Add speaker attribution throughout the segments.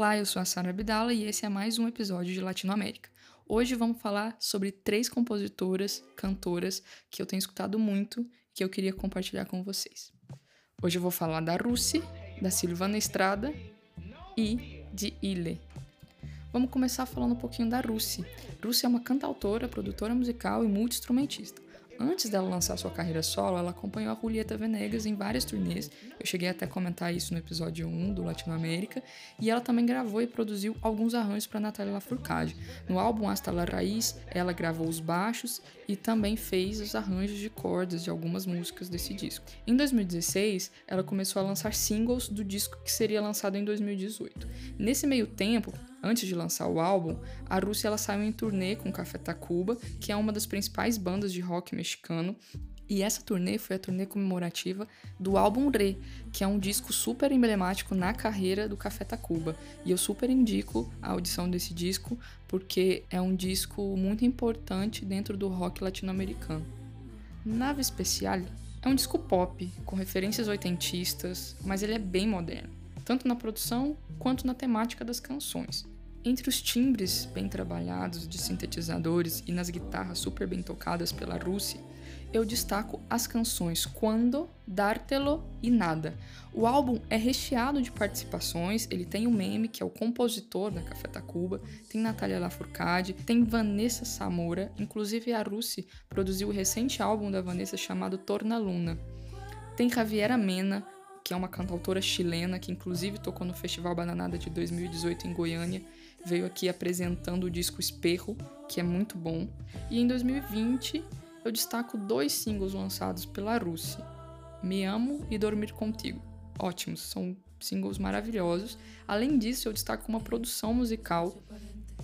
Speaker 1: Olá, eu sou a Sara Abdala e esse é mais um episódio de Latinoamérica. Hoje vamos falar sobre três compositoras, cantoras que eu tenho escutado muito e que eu queria compartilhar com vocês. Hoje eu vou falar da Russi, da Silvana Estrada e de Ile. Vamos começar falando um pouquinho da Russi. Russi é uma cantautora, produtora musical e multi-instrumentista. Antes dela lançar sua carreira solo, ela acompanhou a Julieta Venegas em várias turnês. Eu cheguei até a comentar isso no episódio 1 do Latinoamérica. E ela também gravou e produziu alguns arranjos para Natália Lafourcade. No álbum Hasta la Raiz, ela gravou os baixos e também fez os arranjos de cordas de algumas músicas desse disco. Em 2016, ela começou a lançar singles do disco que seria lançado em 2018. Nesse meio tempo, Antes de lançar o álbum, a Rússia ela saiu em turnê com Café Tacuba, que é uma das principais bandas de rock mexicano, e essa turnê foi a turnê comemorativa do álbum Re, que é um disco super emblemático na carreira do Café Tacuba. E eu super indico a audição desse disco porque é um disco muito importante dentro do rock latino-americano. Nave Especial é um disco pop com referências oitentistas, mas ele é bem moderno, tanto na produção quanto na temática das canções. Entre os timbres bem trabalhados de sintetizadores e nas guitarras super bem tocadas pela Rússia, eu destaco as canções Quando, Dártelo e Nada. O álbum é recheado de participações, ele tem o Meme, que é o compositor da Café Tacuba, tem Natália Lafourcade, tem Vanessa Samora, inclusive a Rússia produziu o recente álbum da Vanessa chamado Torna Luna. Tem Javiera Mena, que é uma cantautora chilena que inclusive tocou no Festival Bananada de 2018 em Goiânia, veio aqui apresentando o disco Esperro, que é muito bom. E em 2020 eu destaco dois singles lançados pela Rússia, Me Amo e Dormir Contigo. Ótimos, são singles maravilhosos. Além disso, eu destaco uma produção musical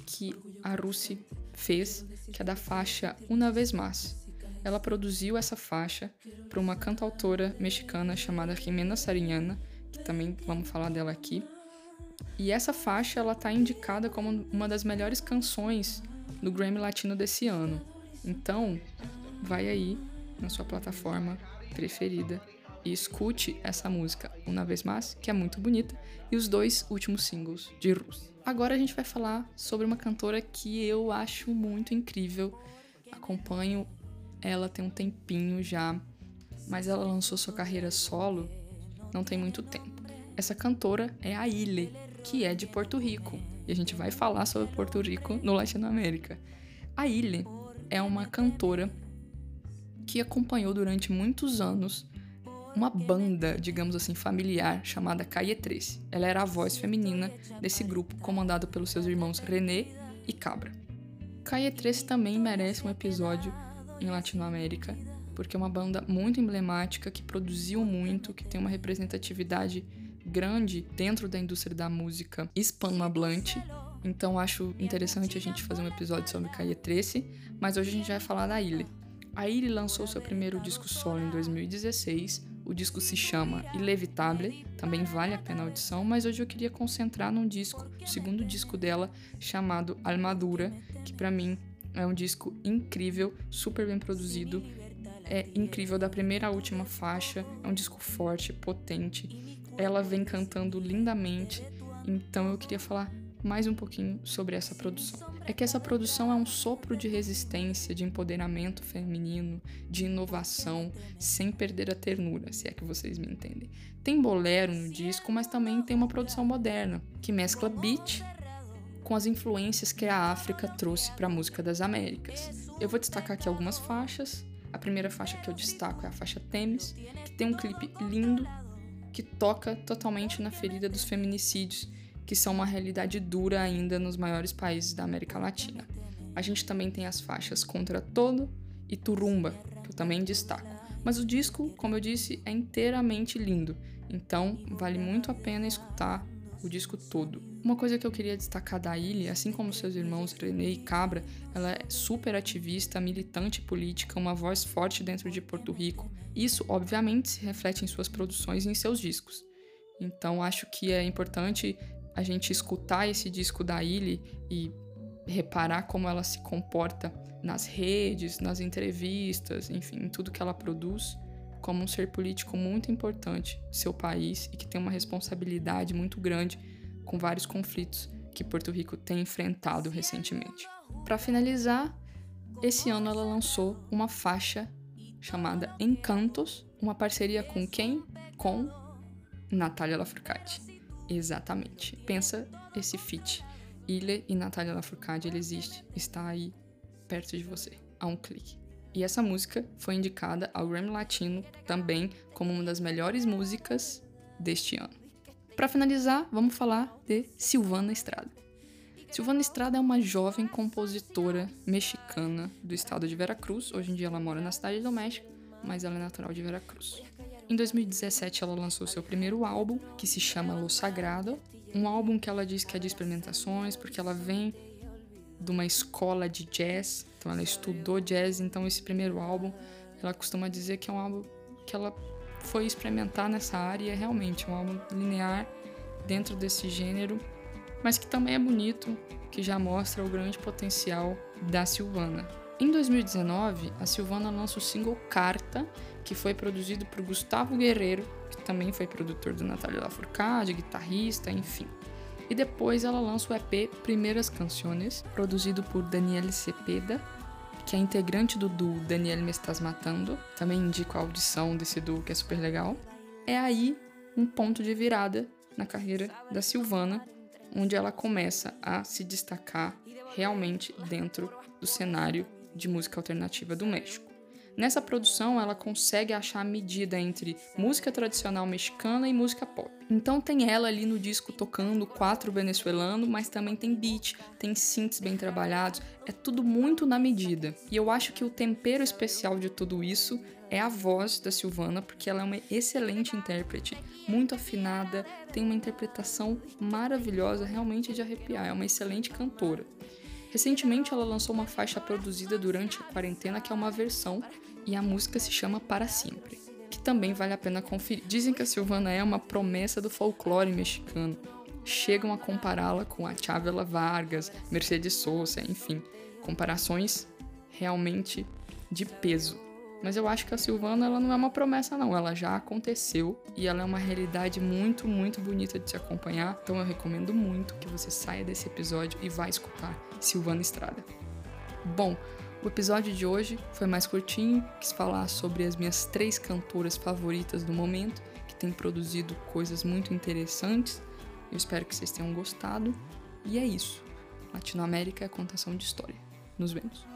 Speaker 1: que a Rússia fez, que é da faixa Una Vez Mais ela produziu essa faixa para uma cantautora mexicana chamada Jimena Sariñana, que também vamos falar dela aqui. E essa faixa ela está indicada como uma das melhores canções do Grammy Latino desse ano. Então, vai aí na sua plataforma preferida e escute essa música uma vez mais, que é muito bonita, e os dois últimos singles de Rus. Agora a gente vai falar sobre uma cantora que eu acho muito incrível. Acompanho ela tem um tempinho já, mas ela lançou sua carreira solo não tem muito tempo. Essa cantora é a Ile, que é de Porto Rico, e a gente vai falar sobre Porto Rico no Latinoamérica. A Ile é uma cantora que acompanhou durante muitos anos uma banda, digamos assim, familiar chamada Caie 13. Ela era a voz feminina desse grupo comandado pelos seus irmãos René e Cabra. Caie 13 também merece um episódio em Latinoamérica, porque é uma banda muito emblemática que produziu muito, que tem uma representatividade grande dentro da indústria da música hispanohablante. Então acho interessante a gente fazer um episódio sobre Calle 13, mas hoje a gente vai falar da Ilha. A Ilha lançou seu primeiro disco solo em 2016. O disco se chama Ilevitable, também vale a pena a audição, mas hoje eu queria concentrar num disco, o segundo disco dela, chamado Almadura, que para mim é um disco incrível, super bem produzido. É incrível da primeira à última faixa. É um disco forte, potente. Ela vem cantando lindamente. Então eu queria falar mais um pouquinho sobre essa produção. É que essa produção é um sopro de resistência, de empoderamento feminino, de inovação, sem perder a ternura, se é que vocês me entendem. Tem bolero no disco, mas também tem uma produção moderna, que mescla beat com as influências que a África trouxe para a música das Américas. Eu vou destacar aqui algumas faixas. A primeira faixa que eu destaco é a faixa Temis, que tem um clipe lindo que toca totalmente na ferida dos feminicídios, que são uma realidade dura ainda nos maiores países da América Latina. A gente também tem as faixas Contra Todo e Turumba, que eu também destaco. Mas o disco, como eu disse, é inteiramente lindo, então vale muito a pena escutar o disco todo. Uma coisa que eu queria destacar da Ilha, assim como seus irmãos René e Cabra, ela é super ativista, militante política, uma voz forte dentro de Porto Rico. Isso, obviamente, se reflete em suas produções e em seus discos. Então, acho que é importante a gente escutar esse disco da Ilha e reparar como ela se comporta nas redes, nas entrevistas, enfim, em tudo que ela produz como um ser político muito importante do seu país e que tem uma responsabilidade muito grande com vários conflitos que Porto Rico tem enfrentado recentemente. Para finalizar, esse ano ela lançou uma faixa chamada Encantos, uma parceria com quem? Com Natália Lafourcade. Exatamente. Pensa esse feat. Ile e Natália Lafourcade, ele existe, está aí perto de você, a um clique. E essa música foi indicada ao Grammy Latino também como uma das melhores músicas deste ano. Para finalizar, vamos falar de Silvana Estrada. Silvana Estrada é uma jovem compositora mexicana do estado de Veracruz. Hoje em dia ela mora na cidade do México, mas ela é natural de Veracruz. Em 2017 ela lançou seu primeiro álbum, que se chama Lo Sagrado, um álbum que ela diz que é de experimentações, porque ela vem de uma escola de jazz, então ela estudou jazz, então esse primeiro álbum, ela costuma dizer que é um álbum que ela foi experimentar nessa área e é realmente um álbum linear dentro desse gênero, mas que também é bonito, que já mostra o grande potencial da Silvana. Em 2019, a Silvana lança o single Carta, que foi produzido por Gustavo Guerreiro, que também foi produtor do Natália Lafourcade, guitarrista, enfim. E depois ela lança o EP Primeiras Canções, produzido por Daniele Cepeda, que é integrante do duo Daniel Me Estás Matando. Também indico a audição desse duo, que é super legal. É aí um ponto de virada na carreira da Silvana, onde ela começa a se destacar realmente dentro do cenário de música alternativa do México. Nessa produção, ela consegue achar a medida entre música tradicional mexicana e música pop. Então tem ela ali no disco tocando quatro venezuelano, mas também tem beat, tem synths bem trabalhados, é tudo muito na medida. E eu acho que o tempero especial de tudo isso é a voz da Silvana, porque ela é uma excelente intérprete, muito afinada, tem uma interpretação maravilhosa, realmente de arrepiar, é uma excelente cantora. Recentemente ela lançou uma faixa produzida durante a quarentena que é uma versão e a música se chama Para Sempre, que também vale a pena conferir. Dizem que a Silvana é uma promessa do folclore mexicano. Chegam a compará-la com a Chavela Vargas, Mercedes Sosa, enfim, comparações realmente de peso. Mas eu acho que a Silvana ela não é uma promessa não, ela já aconteceu e ela é uma realidade muito, muito bonita de se acompanhar. Então eu recomendo muito que você saia desse episódio e vá escutar Silvana Estrada. Bom, o episódio de hoje foi mais curtinho, quis falar sobre as minhas três cantoras favoritas do momento, que têm produzido coisas muito interessantes. Eu espero que vocês tenham gostado. E é isso. Latinoamérica é contação de história. Nos vemos.